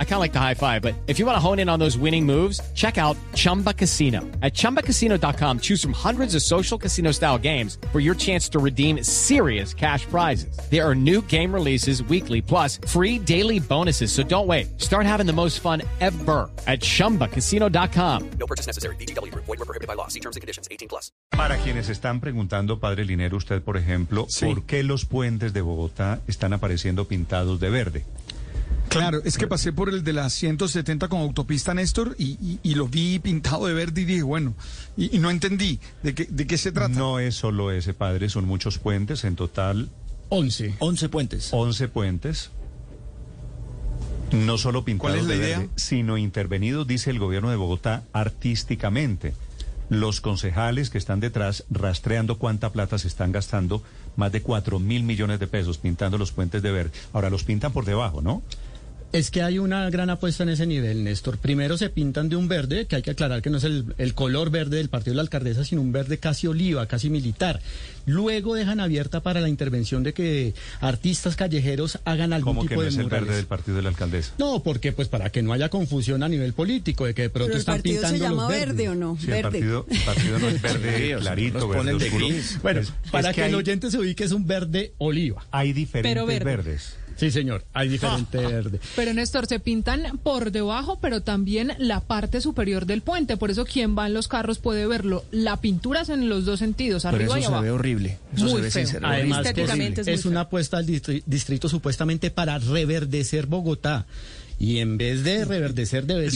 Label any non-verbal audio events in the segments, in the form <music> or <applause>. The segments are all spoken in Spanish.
I kind of like the high five, but if you want to hone in on those winning moves, check out Chumba Casino. At ChumbaCasino.com, choose from hundreds of social casino style games for your chance to redeem serious cash prizes. There are new game releases weekly, plus free daily bonuses. So don't wait. Start having the most fun ever at ChumbaCasino.com. No purchase necessary. BGW. Void were prohibited by law. See terms and conditions. 18 plus. Para quienes están preguntando, Padre Linero, usted, por ejemplo, ¿por qué los puentes de Bogotá están apareciendo pintados de verde? Claro, es que pasé por el de la 170 con autopista Néstor y, y- y lo vi pintado de verde y dije, bueno, y, y no entendí de qué, de qué se trata. No es solo ese, Padre, son muchos puentes, en total 11. 11 puentes. 11 puentes. No solo pintados ¿Cuál es la de idea? verde, sino intervenidos, dice el gobierno de Bogotá, artísticamente. Los concejales que están detrás rastreando cuánta plata se están gastando, más de 4 mil millones de pesos pintando los puentes de verde. Ahora los pintan por debajo, ¿no? Es que hay una gran apuesta en ese nivel, Néstor. Primero se pintan de un verde, que hay que aclarar que no es el, el color verde del partido de la alcaldesa, sino un verde casi oliva, casi militar. Luego dejan abierta para la intervención de que artistas callejeros hagan algún que tipo no de es el verde del partido de la alcaldesa. No, porque pues para que no haya confusión a nivel político, de que de pronto Pero el están partido pintando se llama los verdes. verde o no, Sí, el verde. partido, el partido no es verde clarito, verde oscuro. gris. Bueno, Es- para es que, el hay, oyente se ubique es un verde oliva. hay diferentes Pero verde. verdes. Sí, señor, hay diferente verde. Pero Néstor, se pintan por debajo, pero también la parte superior del puente. Por eso quien va en los carros puede verlo. La pintura es en los dos sentidos, Pero arriba eso y se abajo. ve horrible. Eso Muy se ve feo. sincero. Además, es, una apuesta al distri- distrito supuestamente para reverdecer Bogotá. Y en vez de reverdecer, ¿Eso no es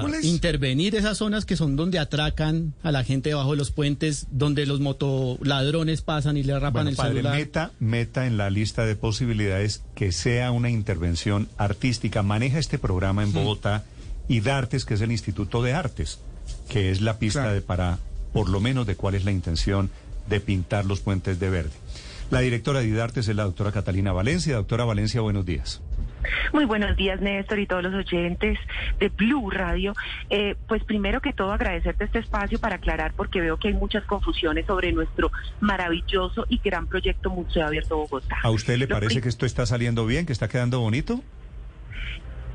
con debería intervenir esas zonas que son donde atracan a la gente debajo de los puentes, donde los motoladrones pasan y le rapan Bueno, el padre, celular. meta, meta en la lista de posibilidades que sea una intervención artística. Maneja este programa en Bogotá y Dartes, que es el Instituto de Artes, que es la pista Claro. de para, por lo menos, de cuál es la intención de pintar los puentes de verde. La directora de Dartes es la doctora Catalina Valencia. Doctora Valencia, buenos días. Muy buenos días, Néstor, y todos los oyentes de Blue Radio. Eh, pues primero que todo agradecerte este espacio para aclarar, porque veo que hay muchas confusiones sobre nuestro maravilloso y gran proyecto Museo Abierto Bogotá. ¿A usted le parece que esto está saliendo bien, que está quedando bonito?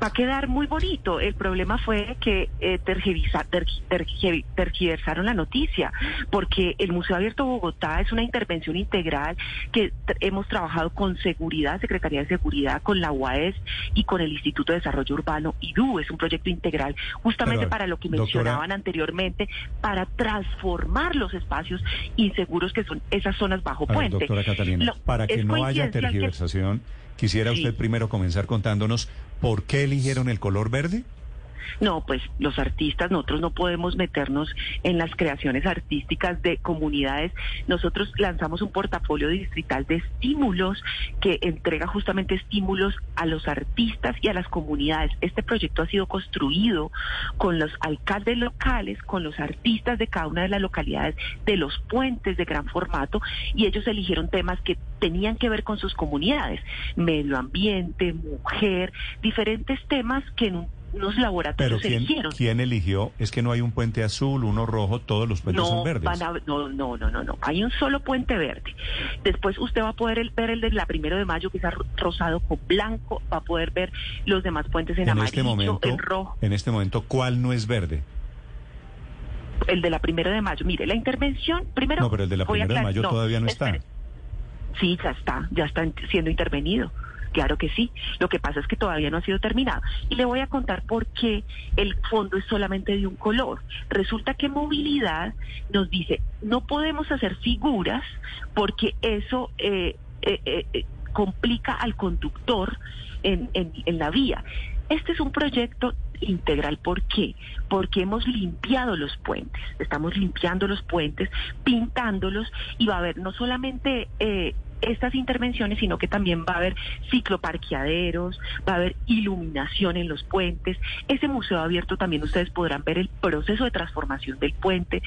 Va a quedar muy bonito. El problema fue que eh, tergiversa- tergi- tergi- tergiversaron la noticia, porque el Museo Abierto Bogotá es una intervención integral que hemos trabajado con seguridad, Secretaría de Seguridad, con la UAES y con el Instituto de Desarrollo Urbano IDU. Es un proyecto integral justamente Pero, para lo que doctora- mencionaban anteriormente, para transformar los espacios inseguros que son esas zonas bajo ver, puente. doctora Catalina, Lo- para que no haya que- tergiversación, quisiera Sí. usted primero comenzar contándonos por qué eligieron el color verde. No, pues los artistas, nosotros no podemos meternos en las creaciones artísticas de comunidades. Nosotros lanzamos un portafolio distrital de estímulos que entrega justamente estímulos a los artistas y a las comunidades. Este proyecto ha sido construido con los alcaldes locales, con los artistas de cada una de las localidades de los puentes de gran formato y ellos eligieron temas que tenían que ver con sus comunidades, medio ambiente, mujer, diferentes temas que en un- unos Pero laboratorios ¿quién, eligieron. quién eligió? Es que no hay un puente azul, uno rojo, todos los puentes son verdes. van a- no, no, no, no, no. Hay un solo puente verde. Después usted va a poder el- ver el de la primero de mayo, que es ro- rosado con blanco. Va a poder ver los demás puentes en, en amarillo, este momento, en rojo. en este momento, ¿cuál no es verde? El de la primero de mayo. Mire, la intervención, primero. No, pero el de la primero de mayo todavía no está. Sí, ya está, ya está siendo intervenido. Claro que sí. Lo que pasa es que todavía no ha sido terminado. Y le voy a contar por qué el fondo es solamente de un color. Resulta que movilidad nos dice, no podemos hacer figuras porque eso eh, eh, eh, complica al conductor en, la vía. Este es un proyecto integral. ¿Por qué? Porque hemos limpiado los puentes. Estamos limpiando los puentes, pintándolos y va a haber no solamente estas intervenciones, sino que también va a haber cicloparqueaderos, va a haber iluminación en los puentes. Ese museo abierto también ustedes podrán ver el proceso de transformación del puente.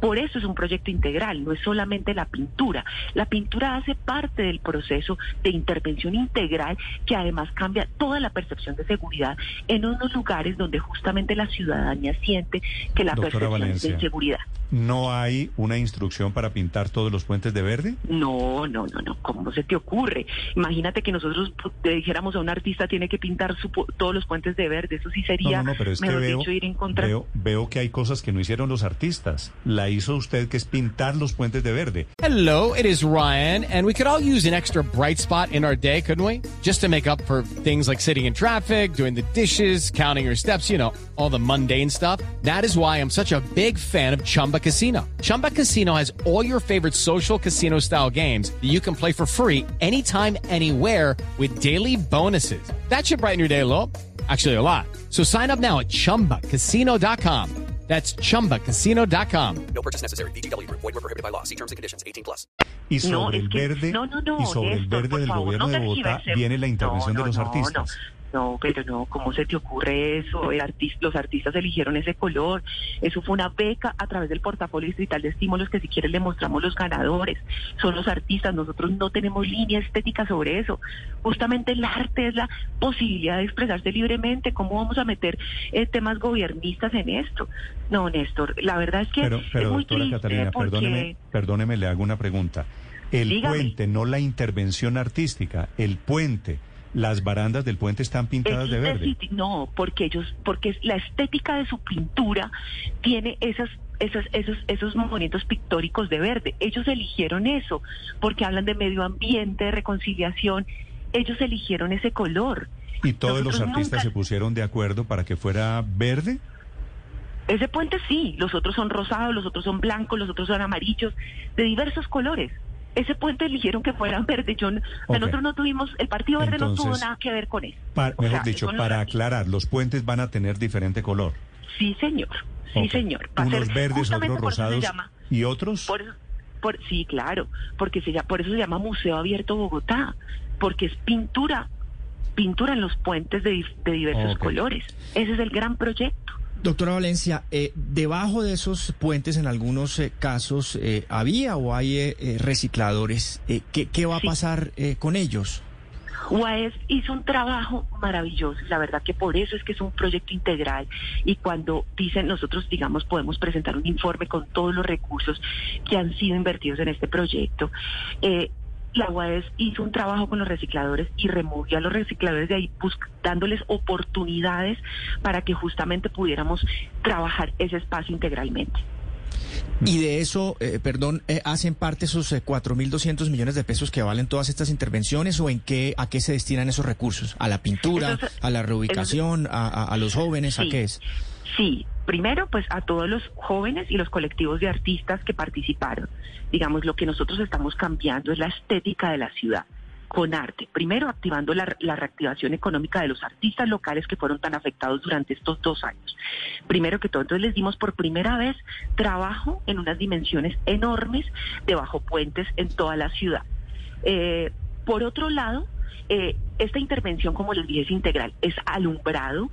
Por eso es un proyecto integral, no es solamente la pintura. La pintura hace parte del proceso de intervención integral que además cambia toda la percepción de seguridad en unos lugares donde justamente la ciudadanía siente que la Doctora percepción de inseguridad. ¿No hay una instrucción para pintar todos los puentes de verde? No, no, no, no. ¿Cómo se te ocurre? Imagínate que nosotros le dijéramos a un artista tiene que pintar su todos los puentes de verde. Eso sí sería, No, no, no, pero es que veo, dicho, ir en contra. veo, veo que hay cosas que no hicieron los artistas. La hizo usted, que es pintar los puentes de verde. Hello, it is Ryan, and we could all use an extra bright spot in our day, couldn't we? Just to make up for things like sitting in traffic, doing the dishes, counting your steps, you know, all the mundane stuff. That is why I'm such a big fan of Chumba Casino. Chumba Casino has all your favorite social casino style games that you can play for free anytime, anywhere with daily bonuses. That should brighten your day a little. Actually, a lot. So sign up now at chumbacasino.com. That's chumbacasino.com. No purchase necessary. VGW Group. Void were prohibited by law. See terms and conditions. 18 plus. Y sobre es el que- verde, no, no, no, y sobre el verde del favor, gobierno no de Bogotá viene la intervención No, de los no, no, artistas. No, pero no, ¿cómo se te ocurre eso? El artis- los artistas eligieron ese color. Eso fue una beca a través del portafolio distrital de estímulos que si quieres le mostramos los ganadores. Son los artistas, nosotros no tenemos línea estética sobre eso. Justamente el arte es la posibilidad de expresarse libremente. ¿Cómo vamos a meter eh, temas gobiernistas en esto? No, Néstor, la verdad es que Pero, pero es muy doctora triste Catalina, porque... perdóneme, perdóneme, le hago una pregunta. El Dígame. puente, no la intervención artística, el puente, las barandas del puente están pintadas de verde. No, porque ellos, porque la estética de su pintura tiene esas esas, esos, esos movimientos pictóricos de verde. Ellos eligieron eso, porque hablan de medio ambiente, de reconciliación. Ellos eligieron ese color. ¿Y todos los artistas nunca- se pusieron de acuerdo para que fuera verde? Ese puente sí, los otros son rosados, los otros son blancos, los otros son amarillos, de diversos colores. Ese puente eligieron que fuera verde. Yo, no- o sea, Ok. nosotros no tuvimos, el Partido Verde no tuvo nada que ver con eso. Mejor sea, dicho, para aclarar, los puentes van a tener diferente color. Sí, señor. Sí, señor. Va Unos ser- verdes, otros rosados y otros. Por, por, sí, claro, porque se por eso se llama Museo Abierto Bogotá, porque es pintura, pintura en los puentes de, diversos colores. Ese es el gran proyecto. Doctora Valencia, eh, debajo de esos puentes en algunos eh, casos eh, había o hay eh, recicladores. ¿qué, qué va a pasar con ellos? UAES hizo un trabajo maravilloso, la verdad que por eso es que es un proyecto integral y cuando dicen nosotros, digamos, podemos presentar un informe con todos los recursos que han sido invertidos en este proyecto, eh, la UAES hizo un trabajo con los recicladores y removió a los recicladores de ahí dándoles oportunidades para que justamente pudiéramos trabajar ese espacio integralmente. Y de eso, eh, perdón, eh, ¿hacen parte esos eh, 4.200 millones de pesos que valen todas estas intervenciones o en qué, a qué se destinan esos recursos? ¿A la pintura, es- a la reubicación, a, a- a los jóvenes? ¿A qué es? Sí, primero pues a todos los jóvenes y los colectivos de artistas que participaron. Digamos, lo que nosotros estamos cambiando es la estética de la ciudad con arte. Primero, activando la, la reactivación económica de los artistas locales que fueron tan afectados durante estos dos años. Primero que todo, entonces les dimos por primera vez trabajo en unas dimensiones enormes de bajo puentes en toda la ciudad. Eh, por otro lado, eh, esta intervención, como les dije, es integral, es alumbrado,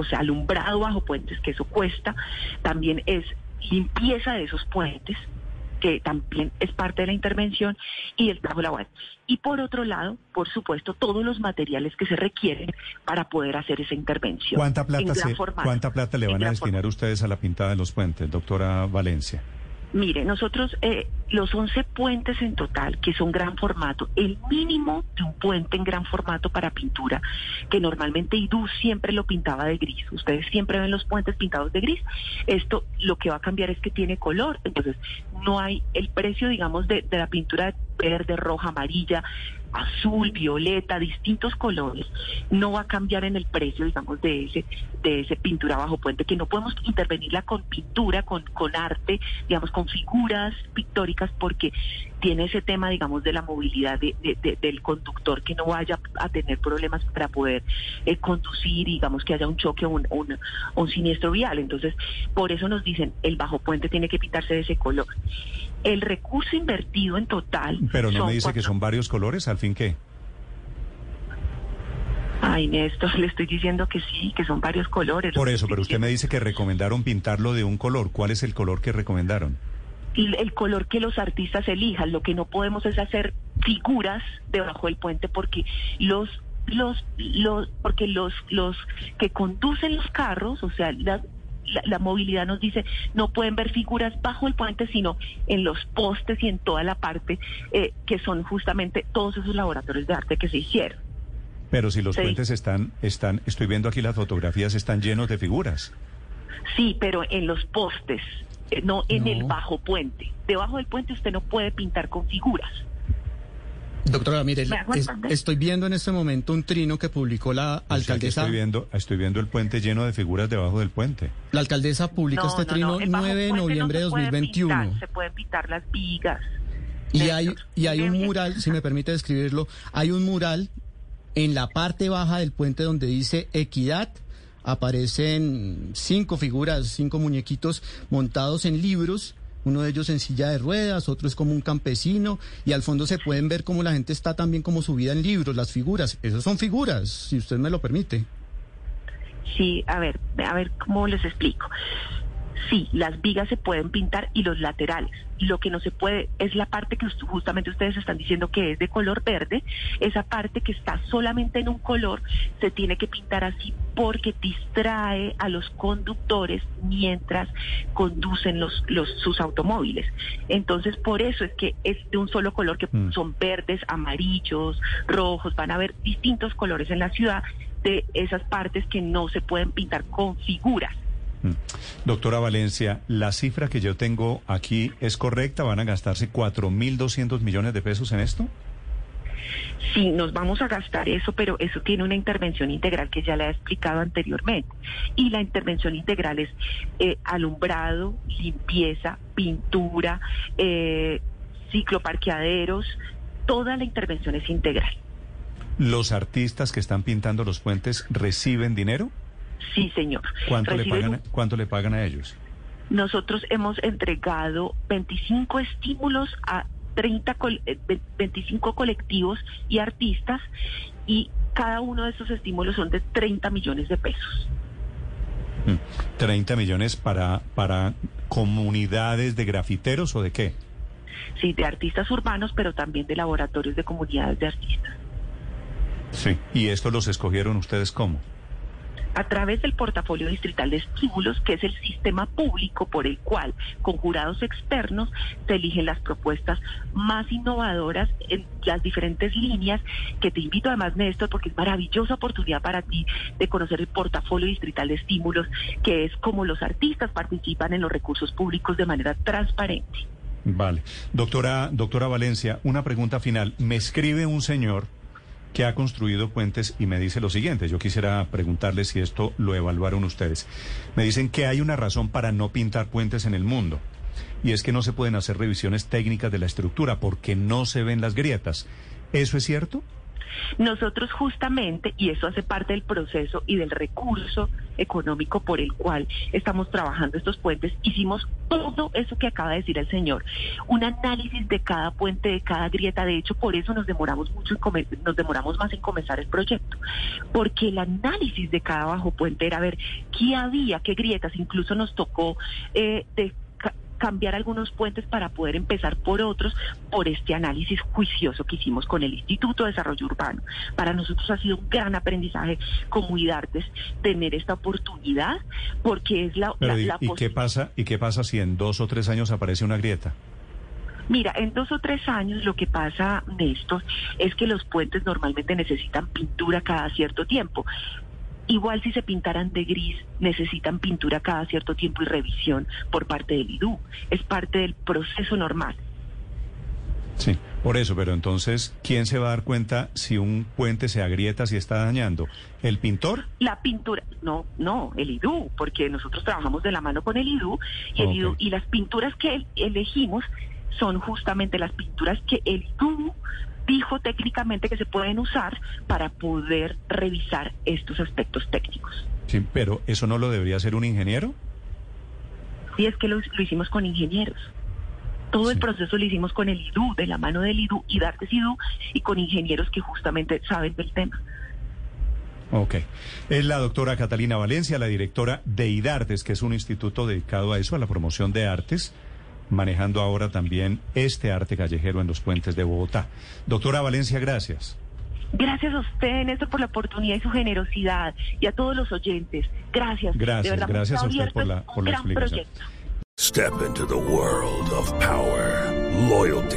o sea, alumbrado bajo puentes, que eso cuesta, también es limpieza de esos puentes, que también es parte de la intervención, y el trabajo laboral. Y por otro lado, por supuesto, todos los materiales que se requieren para poder hacer esa intervención. ¿Cuánta plata, se-. ¿Cuánta plata le van a destinar ustedes a la pintada de los puentes, doctora Valencia? Mire, nosotros, eh, los 11 puentes en total, que son gran formato, el mínimo de un puente en gran formato para pintura, que normalmente IDU siempre lo pintaba de gris. Ustedes siempre ven los puentes pintados de gris. Esto lo que va a cambiar es que tiene color. Entonces, no hay el precio, digamos, de, de la pintura verde, roja, amarilla, azul, violeta, distintos colores, no va a cambiar en el precio, digamos, de ese, de ese pintura bajo puente, que no podemos intervenirla con pintura, con, con arte, digamos, con figuras pictóricas, porque tiene ese tema, digamos, de la movilidad de- de- de- del conductor, que no vaya a tener problemas para poder eh, conducir, digamos, que haya un choque o un, un, un siniestro vial. Entonces, por eso nos dicen, el bajo puente tiene que pintarse de ese color. El recurso invertido en total. Pero no me dice que son varios colores, ¿al fin qué? Ay, Néstor, <laughs> le estoy diciendo que sí, que son varios colores. Por eso, pero usted me dice que recomendaron pintarlo de un color. ¿Cuál es el color que recomendaron? El color que los artistas elijan. Lo que no podemos es hacer figuras debajo del puente porque los los los porque los los que conducen los carros, o sea, la, la movilidad nos dice no pueden ver figuras bajo el puente, sino en los postes y en toda la parte eh, que son justamente todos esos laboratorios de arte que se hicieron. Pero si los Sí. puentes están, están, estoy viendo aquí las fotografías, están llenos de figuras. Sí, pero en los postes, no en No. el bajo puente. Debajo del puente usted no puede pintar con figuras. Doctora, mire, estoy viendo en este momento un trino que publicó la O alcaldesa. estoy viendo, estoy viendo el puente lleno de figuras debajo del puente. La alcaldesa publica No, este no, no, trino el bajo 9 de no noviembre de se puede 2021. pintar, se pueden pintar las vigas. Y hay, y hay un mural, si me permite describirlo, hay un mural en la parte baja del puente donde dice equidad. Aparecen cinco figuras, cinco muñequitos montados en libros, uno de ellos en silla de ruedas, otro es como un campesino, y al fondo se pueden ver cómo la gente está también como subida en libros, las figuras. Esas son figuras, si usted me lo permite. Sí, a ver, a ver cómo les explico. Sí, las vigas se pueden pintar y los laterales. Lo que no se puede es la parte queust- justamente ustedes están diciendo que es de color verde. Esa parte que está solamente en un color se tiene que pintar así porque distrae a los conductores mientras conducen los, los sus automóviles. Entonces, por eso es que es de un solo color que Mm. son verdes, amarillos, rojos. Van a haber distintos colores en la ciudad de esas partes que no se pueden pintar con figuras. Mm. Doctora Valencia, la cifra que yo tengo aquí es correcta. ¿Van a gastarse 4.200 millones de pesos en esto? Sí, nos vamos a gastar eso, pero eso tiene una intervención integral que ya le he explicado anteriormente. Y la intervención integral es eh, alumbrado, limpieza, pintura, eh, cicloparqueaderos, toda la intervención es integral. ¿Los artistas que están pintando los puentes reciben dinero? Sí, señor. ¿Cuánto, le pagan, a- ¿Cuánto le pagan a ellos? Nosotros hemos entregado 25 estímulos a 30 col- eh, ve- 25 colectivos y artistas y cada uno de esos estímulos son de 30 millones de pesos. Mm. ¿30 millones para, para comunidades de grafiteros o de qué? Sí, de artistas urbanos, pero también de laboratorios de comunidades de artistas. Sí. ¿Y esto los escogieron ustedes cómo? A través del portafolio distrital de estímulos, que es el sistema público por el cual, con jurados externos, se eligen las propuestas más innovadoras en las diferentes líneas, que te invito además, Néstor, porque es maravillosa oportunidad para ti de conocer el portafolio distrital de estímulos, que es como los artistas participan en los recursos públicos de manera transparente. Vale. Doctora, doctora Valencia, una pregunta final. Me escribe un señor que ha construido puentes y me dice lo siguiente. Yo quisiera preguntarle si esto lo evaluaron ustedes. Me dicen que hay una razón para no pintar puentes en el mundo. Y es que no se pueden hacer revisiones técnicas de la estructura porque no se ven las grietas. ¿Eso es cierto? Nosotros justamente, y eso hace parte del proceso y del recurso económico por el cual estamos trabajando estos puentes, hicimos todo eso que acaba de decir el señor, un análisis de cada puente, de cada grieta, de hecho por eso nos demoramos mucho, en nos demoramos más en comenzar el proyecto, porque el análisis de cada bajo puente era ver qué había, qué grietas, incluso nos tocó eh, de cambiar algunos puentes para poder empezar por otros por este análisis juicioso que hicimos con el Instituto de Desarrollo Urbano. Para nosotros ha sido un gran aprendizaje como IDARTES tener esta oportunidad porque es la, Pero la- ¿y, la y qué pasa? ¿Y qué pasa si en dos o tres años aparece una grieta? Mira, en dos o tres años lo que pasa, Néstor, es que los puentes normalmente necesitan pintura cada cierto tiempo. Igual si se pintaran de gris, necesitan pintura cada cierto tiempo y revisión por parte del IDU. Es parte del proceso normal. Sí, por eso, pero entonces, ¿quién se va a dar cuenta si un puente se agrieta, si está dañando? ¿El pintor? La pintura, no, no, el IDU, porque nosotros trabajamos de la mano con el IDU y, el. IDU, y las pinturas que el- elegimos son justamente las pinturas que el IDU dijo técnicamente que se pueden usar para poder revisar estos aspectos técnicos. Sí, pero ¿eso no lo debería hacer un ingeniero? Y es que lo, lo hicimos con ingenieros. Todo el Sí. proceso lo hicimos con el IDU, de la mano del IDU y Dartes IDU, y con ingenieros que justamente saben del tema. Ok. Es la doctora Catalina Valencia, la directora de IDARTES, que es un instituto dedicado a eso, a la promoción de artes, manejando ahora también este arte callejero en los puentes de Bogotá. Doctora Valencia, gracias. Gracias a usted, Néstor, por la oportunidad y su generosidad. Y a todos los oyentes. Gracias. Gracias, verdad, gracias a usted por la- por la explicación. proyecto. Step into the world of power, loyalty,